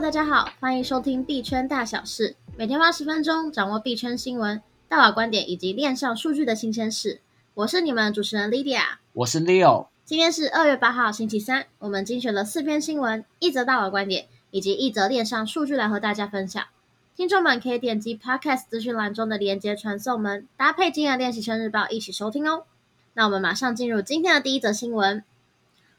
大家好，欢迎收听币圈大小事，每天花十分钟掌握币圈新闻、大佬观点以及链上数据的新鲜事。我是你们主持人 Lydia，我是 Leo。今天是二月八号星期三，我们精选了四篇新闻、一则大佬观点以及一则链上数据来和大家分享。听众们可以点击 Podcast 资讯栏中的连接传送门，搭配今日链习生日报一起收听哦。那我们马上进入今天的第一则新闻。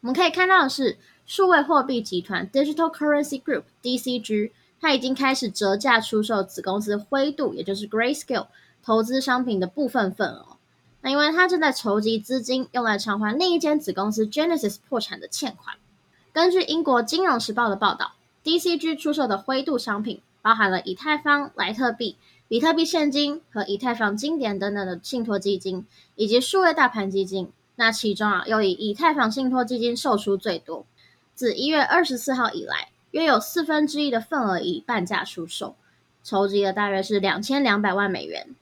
我们可以看到的是。数位货币集团 Digital Currency Group DCG，它已经开始折价出售子公司灰度，也就是 Grayscale 投资商品的部分份额。那因为它正在筹集资金，用来偿还另一间子公司 Genesis 破产的欠款。根据英国金融时报的报道，DCG 出售的灰度商品包含了以太坊、莱特币、比特币现金和以太坊经典等等的信托基金，以及数位大盘基金。那其中啊，又以以太坊信托基金售出最多。自一月二十四号以来，约有四分之一的份额以半价出售，筹集了大约是两千两百万美元。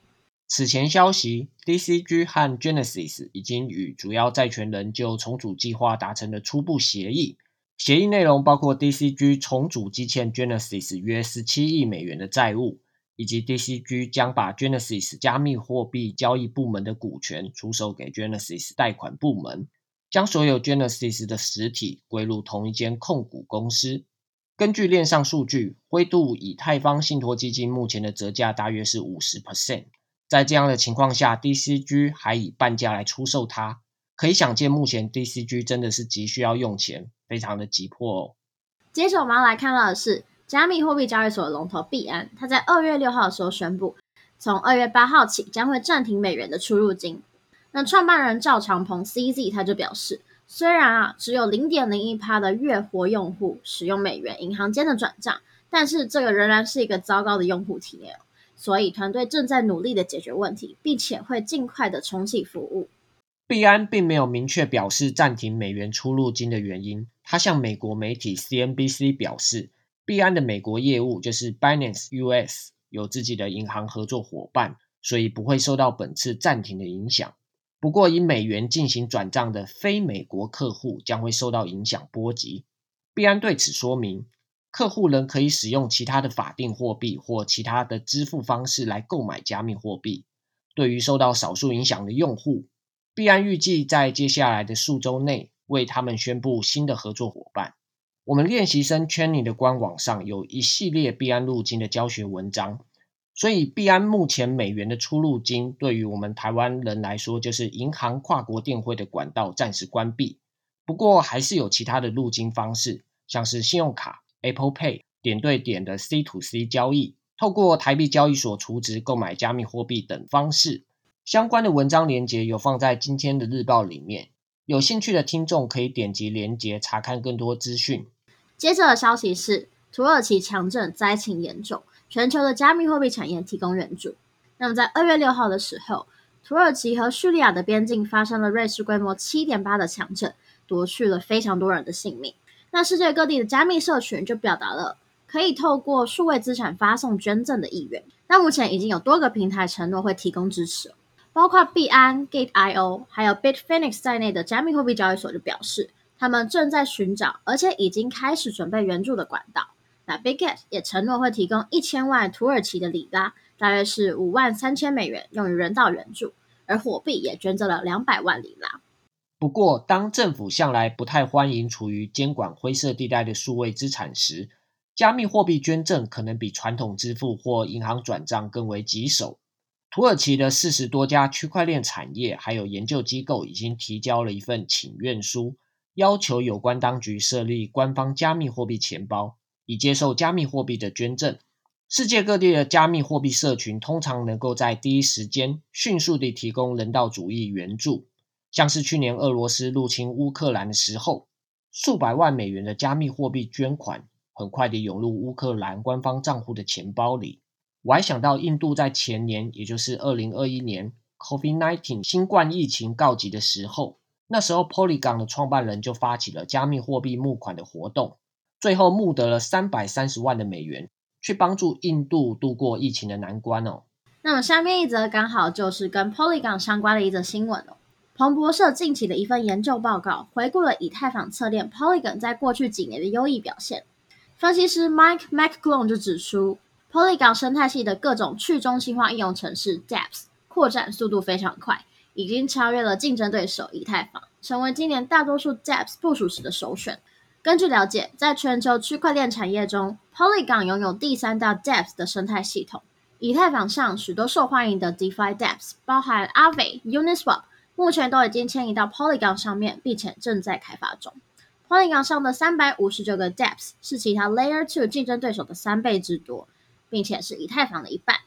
此前消息，DCG 和 Genesis 已经与主要债权人就重组计划达成了初步协议。协议内容包括 DCG 重组积欠 Genesis 约十七亿美元的债务，以及 DCG 将把 Genesis 加密货币交易部门的股权出售给 Genesis 贷款部门。将所有 Genesis 的实体归入同一间控股公司。根据链上数据，灰度以太坊信托基金目前的折价大约是五十 percent。在这样的情况下，DCG 还以半价来出售它，可以想见，目前 DCG 真的是急需要用钱，非常的急迫哦。接着我们要来看到的是加密货币交易所的龙头币安，它在二月六号的时候宣布，从二月八号起将会暂停美元的出入金。那创办人赵长鹏 CZ 他就表示，虽然啊只有零点零一趴的月活用户使用美元银行间的转账，但是这个仍然是一个糟糕的用户体验，所以团队正在努力的解决问题，并且会尽快的重启服务。币安并没有明确表示暂停美元出入金的原因，他向美国媒体 CNBC 表示，币安的美国业务就是 Binance US 有自己的银行合作伙伴，所以不会受到本次暂停的影响。不过，以美元进行转账的非美国客户将会受到影响波及。币安对此说明，客户仍可以使用其他的法定货币或其他的支付方式来购买加密货币。对于受到少数影响的用户，币安预计在接下来的数周内为他们宣布新的合作伙伴。我们练习生 Chainee 的官网上有一系列币安入金的教学文章。所以，币安目前美元的出入金，对于我们台湾人来说，就是银行跨国电汇的管道暂时关闭。不过，还是有其他的入金方式，像是信用卡、Apple Pay、点对点的 C to C 交易，透过台币交易所储值购买加密货币等方式。相关的文章连接有放在今天的日报里面，有兴趣的听众可以点击连接查看更多资讯。接着的消息是，土耳其强震灾情严重。全球的加密货币产业提供援助。那么，在二月六号的时候，土耳其和叙利亚的边境发生了瑞士规模七点八的强震，夺去了非常多人的性命。那世界各地的加密社群就表达了可以透过数位资产发送捐赠的意愿。那目前已经有多个平台承诺会提供支持，包括币安、Gate.io 还有 Bitfinex 在内的加密货币交易所就表示，他们正在寻找，而且已经开始准备援助的管道。那 Bigget 也承诺会提供一千万土耳其的里拉，大约是五万三千美元，用于人道援助。而火币也捐赠了两百万里拉。不过，当政府向来不太欢迎处于监管灰色地带的数位资产时，加密货币捐赠可能比传统支付或银行转账更为棘手。土耳其的四十多家区块链产业还有研究机构已经提交了一份请愿书，要求有关当局设立官方加密货币钱包。以接受加密货币的捐赠，世界各地的加密货币社群通常能够在第一时间迅速地提供人道主义援助。像是去年俄罗斯入侵乌克兰的时候，数百万美元的加密货币捐款很快地涌入乌克兰官方账户的钱包里。我还想到印度在前年，也就是二零二一年，COVID-19 新冠疫情告急的时候，那时候 Polygon 的创办人就发起了加密货币募款的活动。最后募得了三百三十万的美元，去帮助印度度过疫情的难关哦。那么下面一则刚好就是跟 Polygon 相关的一则新闻哦。彭博社近期的一份研究报告回顾了以太坊侧链 Polygon 在过去几年的优异表现，分析师 Mike McGlone 就指出，Polygon 生态系的各种去中心化应用程式 d e p s 扩展速度非常快，已经超越了竞争对手以太坊，成为今年大多数 dApps 部署时的首选。根据了解，在全球区块链产业中，Polygon 拥有第三大 d e p t h 的生态系统。以太坊上许多受欢迎的 DeFi dApps，包含 Aave、Uniswap，目前都已经迁移到 Polygon 上面，并且正在开发中。Polygon 上的三百五十九个 dApps 是其他 Layer Two 竞争对手的三倍之多，并且是以太坊的一半。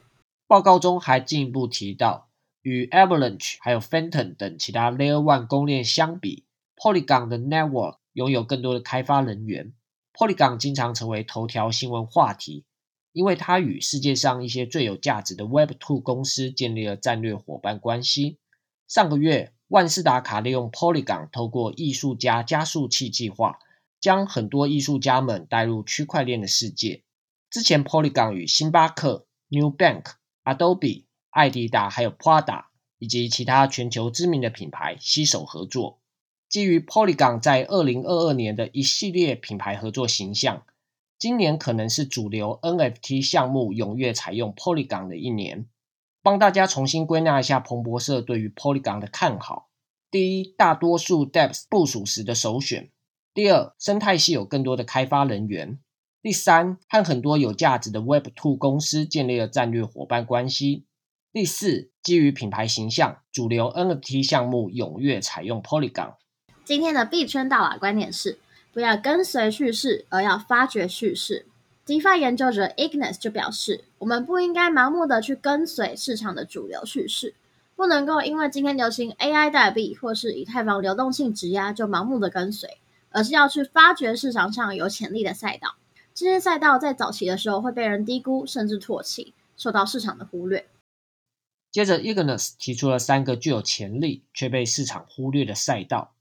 报告中还进一步提到，与 Avalanche 还有 Phantom 等其他 Layer One 公链相比，Polygon 的 Network 拥有更多的开发人员，Polygon 经常成为头条新闻话题，因为它与世界上一些最有价值的 Web2 公司建立了战略伙伴关系。上个月，万事达卡利用 Polygon 透过艺术家加速器计划，将很多艺术家们带入区块链的世界。之前，Polygon 与星巴克、New Bank、Adobe、艾迪达还有 Prada 以及其他全球知名的品牌携手合作。基于 Polygon 在二零二二年的一系列品牌合作形象，今年可能是主流 NFT 项目踊跃采用 Polygon 的一年。帮大家重新归纳一下彭博社对于 Polygon 的看好：第一，大多数 dApps 部署时的首选；第二，生态系有更多的开发人员；第三，和很多有价值的 Web2 公司建立了战略伙伴关系；第四，基于品牌形象，主流 NFT 项目踊跃采用 Polygon。今天的币圈大佬观点是：不要跟随叙事，而要发掘叙事。DeFi 研究者 Ignis 就表示，我们不应该盲目的去跟随市场的主流叙事，不能够因为今天流行 AI 代币或是以太坊流动性质押就盲目的跟随，而是要去发掘市场上有潜力的赛道。这些赛道在早期的时候会被人低估甚至唾弃，受到市场的忽略。接着，Ignis 提出了三个具有潜力却被市场忽略的赛道。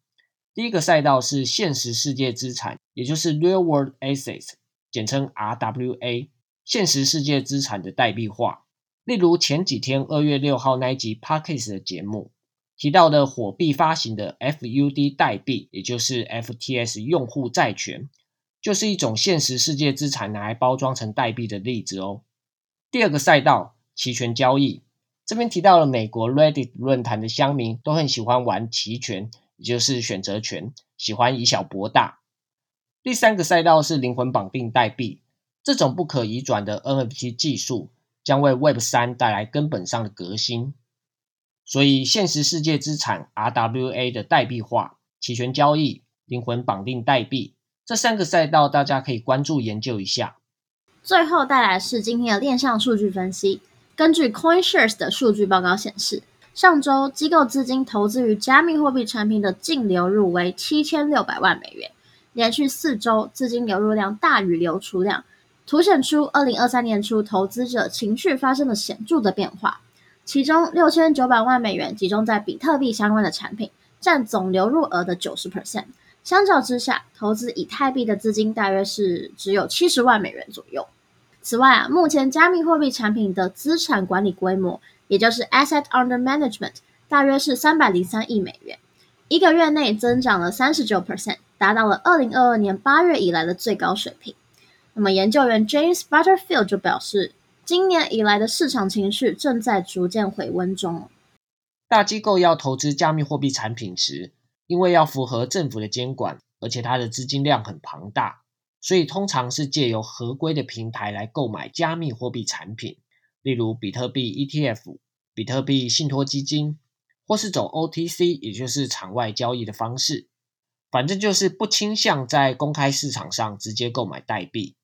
第一个赛道是现实世界资产，也就是 Real World Assets，简称 RWA，现实世界资产的代币化。例如前几天二月六号那一集 Podcast 的节目提到的火币发行的 FUD 代币，也就是 FTS 用户债权，就是一种现实世界资产拿来包装成代币的例子哦。第二个赛道期权交易，这边提到了美国 Reddit 论坛的乡民都很喜欢玩期权。也就是选择权，喜欢以小博大。第三个赛道是灵魂绑定代币，这种不可移转的 NFT 技术将为 Web 三带来根本上的革新。所以，现实世界资产 RWA 的代币化、期权交易、灵魂绑定代币这三个赛道，大家可以关注研究一下。最后带来是今天的链上数据分析，根据 CoinShares 的数据报告显示。上周，机构资金投资于加密货币产品的净流入为七千六百万美元，连续四周资金流入量大于流出量，凸显出二零二三年初投资者情绪发生了显著的变化。其中六千九百万美元集中在比特币相关的产品，占总流入额的九十 percent。相较之下，投资以太币的资金大约是只有七十万美元左右。此外啊，目前加密货币产品的资产管理规模。也就是 Asset Under Management 大约是三百零三亿美元，一个月内增长了三十九 percent，达到了二零二二年八月以来的最高水平。那么研究员 James Butterfield 就表示，今年以来的市场情绪正在逐渐回温中。大机构要投资加密货币产品时，因为要符合政府的监管，而且它的资金量很庞大，所以通常是借由合规的平台来购买加密货币产品。例如比特币 ETF、比特币信托基金，或是走 OTC，也就是场外交易的方式，反正就是不倾向在公开市场上直接购买代币。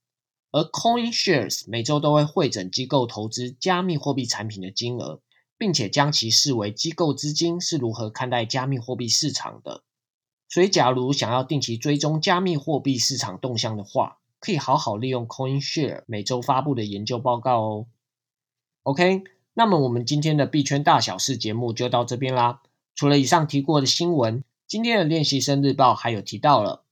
而 CoinShares 每周都会汇整机构投资加密货币产品的金额，并且将其视为机构资金是如何看待加密货币市场的。所以，假如想要定期追踪加密货币市场动向的话，可以好好利用 CoinShares 每周发布的研究报告哦。OK，那么我们今天的币圈大小事节目就到这边啦。除了以上提过的新闻，今天的练习生日报还有提到了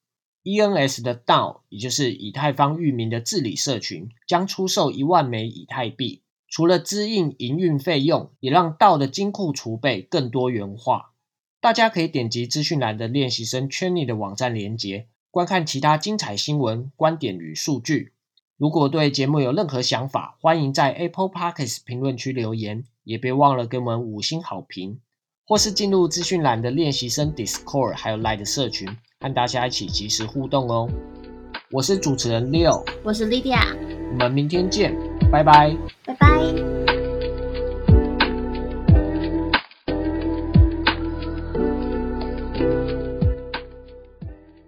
ENS 的 DAO，也就是以太坊域名的治理社群，将出售一万枚以太币，除了支应营运费用，也让 DAO 的金库储备更多元化。大家可以点击资讯栏的练习生圈里的网站连接，观看其他精彩新闻、观点与数据。如果对节目有任何想法，欢迎在 Apple Podcast 评论区留言，也别忘了给我们五星好评，或是进入资讯栏的练习生 Discord 还有 Line 社群，和大家一起及时互动哦。我是主持人 Leo，我是 Lydia，我们明天见，拜拜，拜拜。